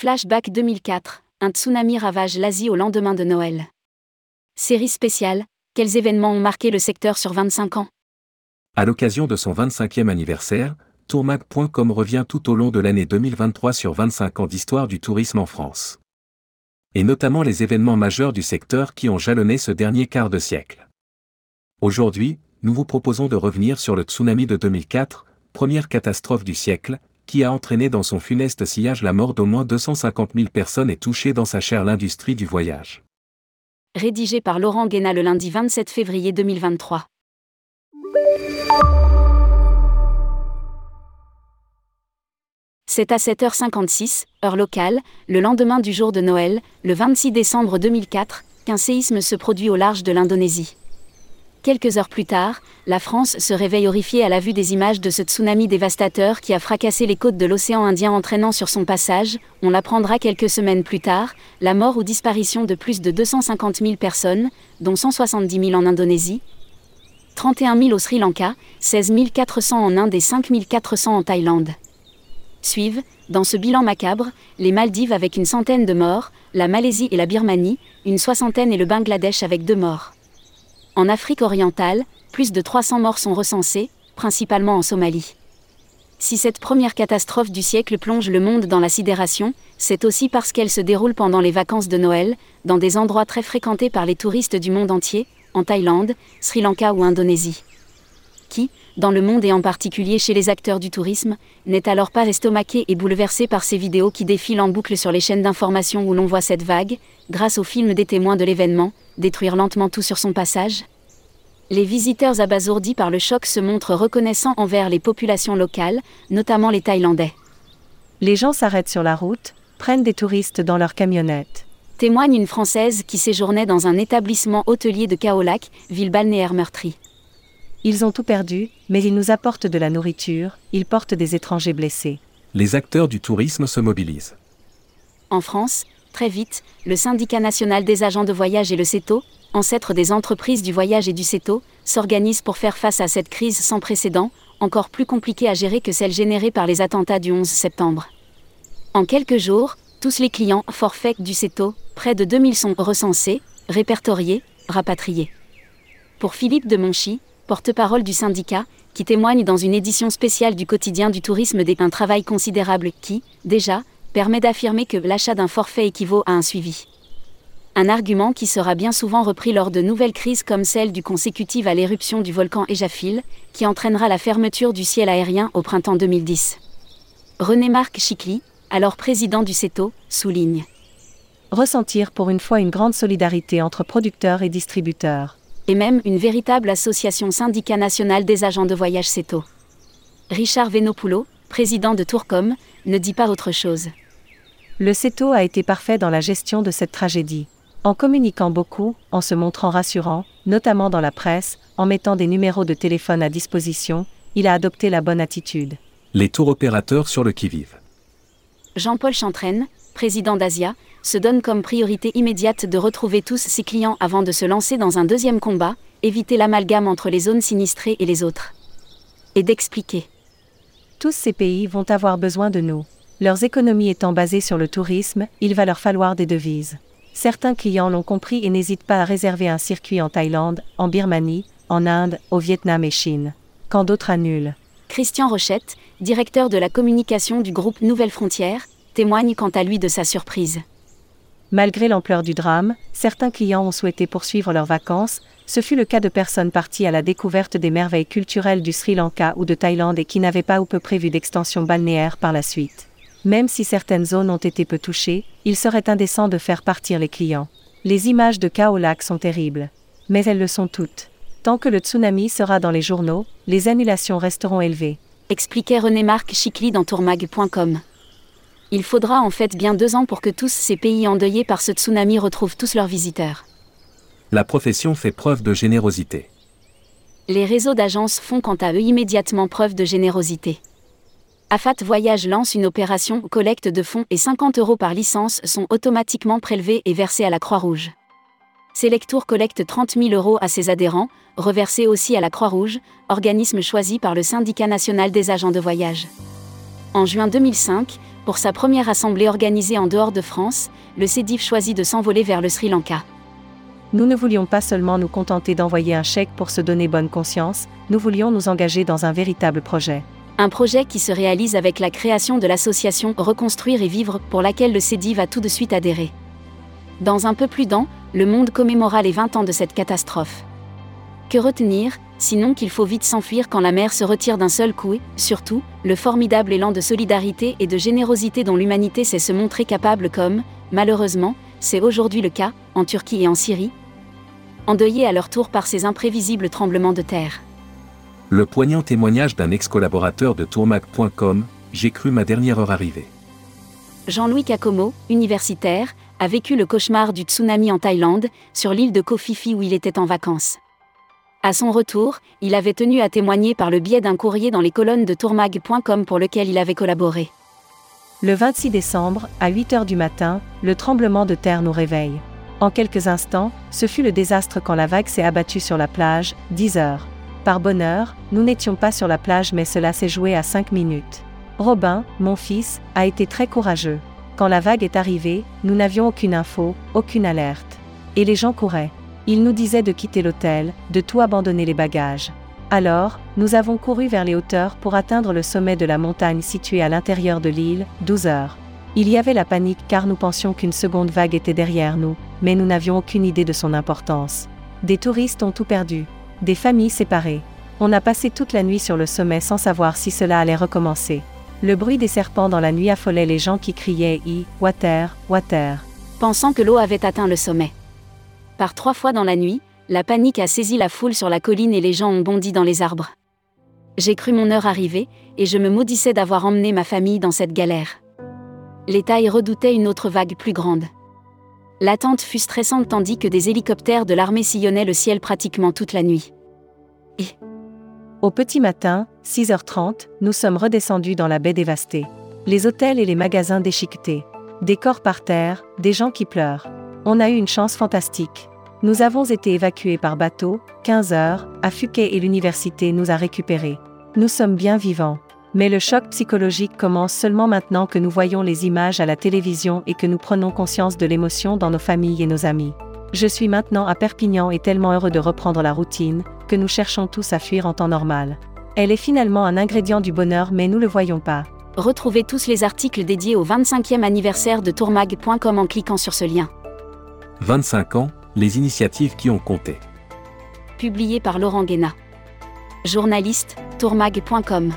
Flashback 2004, un tsunami ravage l'Asie au lendemain de Noël. Série spéciale, quels événements ont marqué le secteur sur 25 ans? À l'occasion de son 25e anniversaire, tourmag.com revient tout au long de l'année 2023 sur 25 ans d'histoire du tourisme en France. Et notamment les événements majeurs du secteur qui ont jalonné ce dernier quart de siècle. Aujourd'hui, nous vous proposons de revenir sur le tsunami de 2004, première catastrophe du siècle, qui a entraîné dans son funeste sillage la mort d'au moins 250 000 personnes et touché dans sa chair l'industrie du voyage. Rédigé par Laurent Guéna le lundi 27 février 2023. C'est à 7h56, heure locale, le lendemain du jour de Noël, le 26 décembre 2004, qu'un séisme se produit au large de l'Indonésie. Quelques heures plus tard, la France se réveille horrifiée à la vue des images de ce tsunami dévastateur qui a fracassé les côtes de l'océan Indien entraînant sur son passage, on l'apprendra quelques semaines plus tard, la mort ou disparition de plus de 250 000 personnes, dont 170 000 en Indonésie, 31 000 au Sri Lanka, 16 400 en Inde et 5 400 en Thaïlande. Suivent, dans ce bilan macabre, les Maldives avec une centaine de morts, la Malaisie et la Birmanie, une soixantaine et le Bangladesh avec deux morts. En Afrique orientale, plus de 300 morts sont recensés, principalement en Somalie. Si cette première catastrophe du siècle plonge le monde dans la sidération, c'est aussi parce qu'elle se déroule pendant les vacances de Noël, dans des endroits très fréquentés par les touristes du monde entier, en Thaïlande, Sri Lanka ou Indonésie. Qui, dans le monde et en particulier chez les acteurs du tourisme, n'est alors pas estomaqué et bouleversé par ces vidéos qui défilent en boucle sur les chaînes d'information où l'on voit cette vague, grâce au film des témoins de l'événement, détruire lentement tout sur son passage Les visiteurs abasourdis par le choc se montrent reconnaissants envers les populations locales, notamment les Thaïlandais. Les gens s'arrêtent sur la route, prennent des touristes dans leurs camionnettes. Témoigne une Française qui séjournait dans un établissement hôtelier de Kaolac, ville balnéaire meurtrie. Ils ont tout perdu, mais ils nous apportent de la nourriture, ils portent des étrangers blessés. Les acteurs du tourisme se mobilisent. En France, très vite, le syndicat national des agents de voyage et le CETO, ancêtre des entreprises du voyage et du CETO, s'organisent pour faire face à cette crise sans précédent, encore plus compliquée à gérer que celle générée par les attentats du 11 septembre. En quelques jours, tous les clients forfaits du CETO, près de 2000 sont recensés, répertoriés, rapatriés. Pour Philippe de Monchy, porte-parole du syndicat, qui témoigne dans une édition spéciale du quotidien du tourisme d'un travail considérable qui, déjà, permet d'affirmer que l'achat d'un forfait équivaut à un suivi. Un argument qui sera bien souvent repris lors de nouvelles crises comme celle du consécutive à l'éruption du volcan Ejafil, qui entraînera la fermeture du ciel aérien au printemps 2010. René-Marc Chicly, alors président du CETO, souligne. Ressentir pour une fois une grande solidarité entre producteurs et distributeurs et même une véritable association syndicat national des agents de voyage CETO. Richard Venopulo, président de Tourcom, ne dit pas autre chose. Le CETO a été parfait dans la gestion de cette tragédie. En communiquant beaucoup, en se montrant rassurant, notamment dans la presse, en mettant des numéros de téléphone à disposition, il a adopté la bonne attitude. Les tours opérateurs sur le qui-vive. Jean-Paul Chantraine, président d'Asia, se donne comme priorité immédiate de retrouver tous ses clients avant de se lancer dans un deuxième combat, éviter l'amalgame entre les zones sinistrées et les autres. Et d'expliquer. Tous ces pays vont avoir besoin de nous. Leurs économies étant basées sur le tourisme, il va leur falloir des devises. Certains clients l'ont compris et n'hésitent pas à réserver un circuit en Thaïlande, en Birmanie, en Inde, au Vietnam et Chine. Quand d'autres annulent. Christian Rochette, directeur de la communication du groupe Nouvelle Frontière, témoigne quant à lui de sa surprise. Malgré l'ampleur du drame, certains clients ont souhaité poursuivre leurs vacances, ce fut le cas de personnes parties à la découverte des merveilles culturelles du Sri Lanka ou de Thaïlande et qui n'avaient pas ou peu prévu d'extension balnéaire par la suite. Même si certaines zones ont été peu touchées, il serait indécent de faire partir les clients. Les images de Kaolac sont terribles. Mais elles le sont toutes. Tant que le tsunami sera dans les journaux, les annulations resteront élevées. Expliquait René-Marc Chicly dans tourmag.com. Il faudra en fait bien deux ans pour que tous ces pays endeuillés par ce tsunami retrouvent tous leurs visiteurs. La profession fait preuve de générosité. Les réseaux d'agences font quant à eux immédiatement preuve de générosité. Afat Voyage lance une opération collecte de fonds et 50 euros par licence sont automatiquement prélevés et versés à la Croix-Rouge. Selectour collecte 30 000 euros à ses adhérents, reversés aussi à la Croix-Rouge, organisme choisi par le Syndicat national des agents de voyage. En juin 2005, Pour sa première assemblée organisée en dehors de France, le CEDIF choisit de s'envoler vers le Sri Lanka. Nous ne voulions pas seulement nous contenter d'envoyer un chèque pour se donner bonne conscience, nous voulions nous engager dans un véritable projet. Un projet qui se réalise avec la création de l'association Reconstruire et Vivre pour laquelle le CEDIF a tout de suite adhéré. Dans un peu plus d'un, le monde commémora les 20 ans de cette catastrophe. Que retenir, sinon qu'il faut vite s'enfuir quand la mer se retire d'un seul coup et, surtout, le formidable élan de solidarité et de générosité dont l'humanité sait se montrer capable comme, malheureusement, c'est aujourd'hui le cas, en Turquie et en Syrie, endeuillés à leur tour par ces imprévisibles tremblements de terre. Le poignant témoignage d'un ex-collaborateur de tourmac.com, j'ai cru ma dernière heure arriver. Jean-Louis Kakomo, universitaire, a vécu le cauchemar du tsunami en Thaïlande, sur l'île de Koh Phi Phi où il était en vacances. À son retour, il avait tenu à témoigner par le biais d'un courrier dans les colonnes de tourmag.com pour lequel il avait collaboré. Le 26 décembre, à 8 heures du matin, le tremblement de terre nous réveille. En quelques instants, ce fut le désastre quand la vague s'est abattue sur la plage, 10 heures. Par bonheur, nous n'étions pas sur la plage mais cela s'est joué à 5 minutes. Robin, mon fils, a été très courageux. Quand la vague est arrivée, nous n'avions aucune info, aucune alerte. Et les gens couraient. Ils nous disaient de quitter l'hôtel, de tout abandonner les bagages. Alors, nous avons couru vers les hauteurs pour atteindre le sommet de la montagne située à l'intérieur de l'île, 12 heures. Il y avait la panique car nous pensions qu'une seconde vague était derrière nous, mais nous n'avions aucune idée de son importance. Des touristes ont tout perdu. Des familles séparées. On a passé toute la nuit sur le sommet sans savoir si cela allait recommencer. Le bruit des serpents dans la nuit affolait les gens qui criaient I, water, water. Pensant que l'eau avait atteint le sommet. Par trois fois dans la nuit, la panique a saisi la foule sur la colline et les gens ont bondi dans les arbres. J'ai cru mon heure arriver, et je me maudissais d'avoir emmené ma famille dans cette galère. Les tailles redoutaient une autre vague plus grande. L'attente fut stressante tandis que des hélicoptères de l'armée sillonnaient le ciel pratiquement toute la nuit. Et Au petit matin, 6h30, nous sommes redescendus dans la baie dévastée. Les hôtels et les magasins déchiquetés. Des corps par terre, des gens qui pleurent. On a eu une chance fantastique. Nous avons été évacués par bateau, 15 heures, à Phuket et l'université nous a récupérés. Nous sommes bien vivants. Mais le choc psychologique commence seulement maintenant que nous voyons les images à la télévision et que nous prenons conscience de l'émotion dans nos familles et nos amis. Je suis maintenant à Perpignan et tellement heureux de reprendre la routine, que nous cherchons tous à fuir en temps normal. Elle est finalement un ingrédient du bonheur mais nous le voyons pas. Retrouvez tous les articles dédiés au 25e anniversaire de tourmag.com en cliquant sur ce lien. 25 ans, les initiatives qui ont compté. Publié par Laurent Guéna. Journaliste, tourmag.com.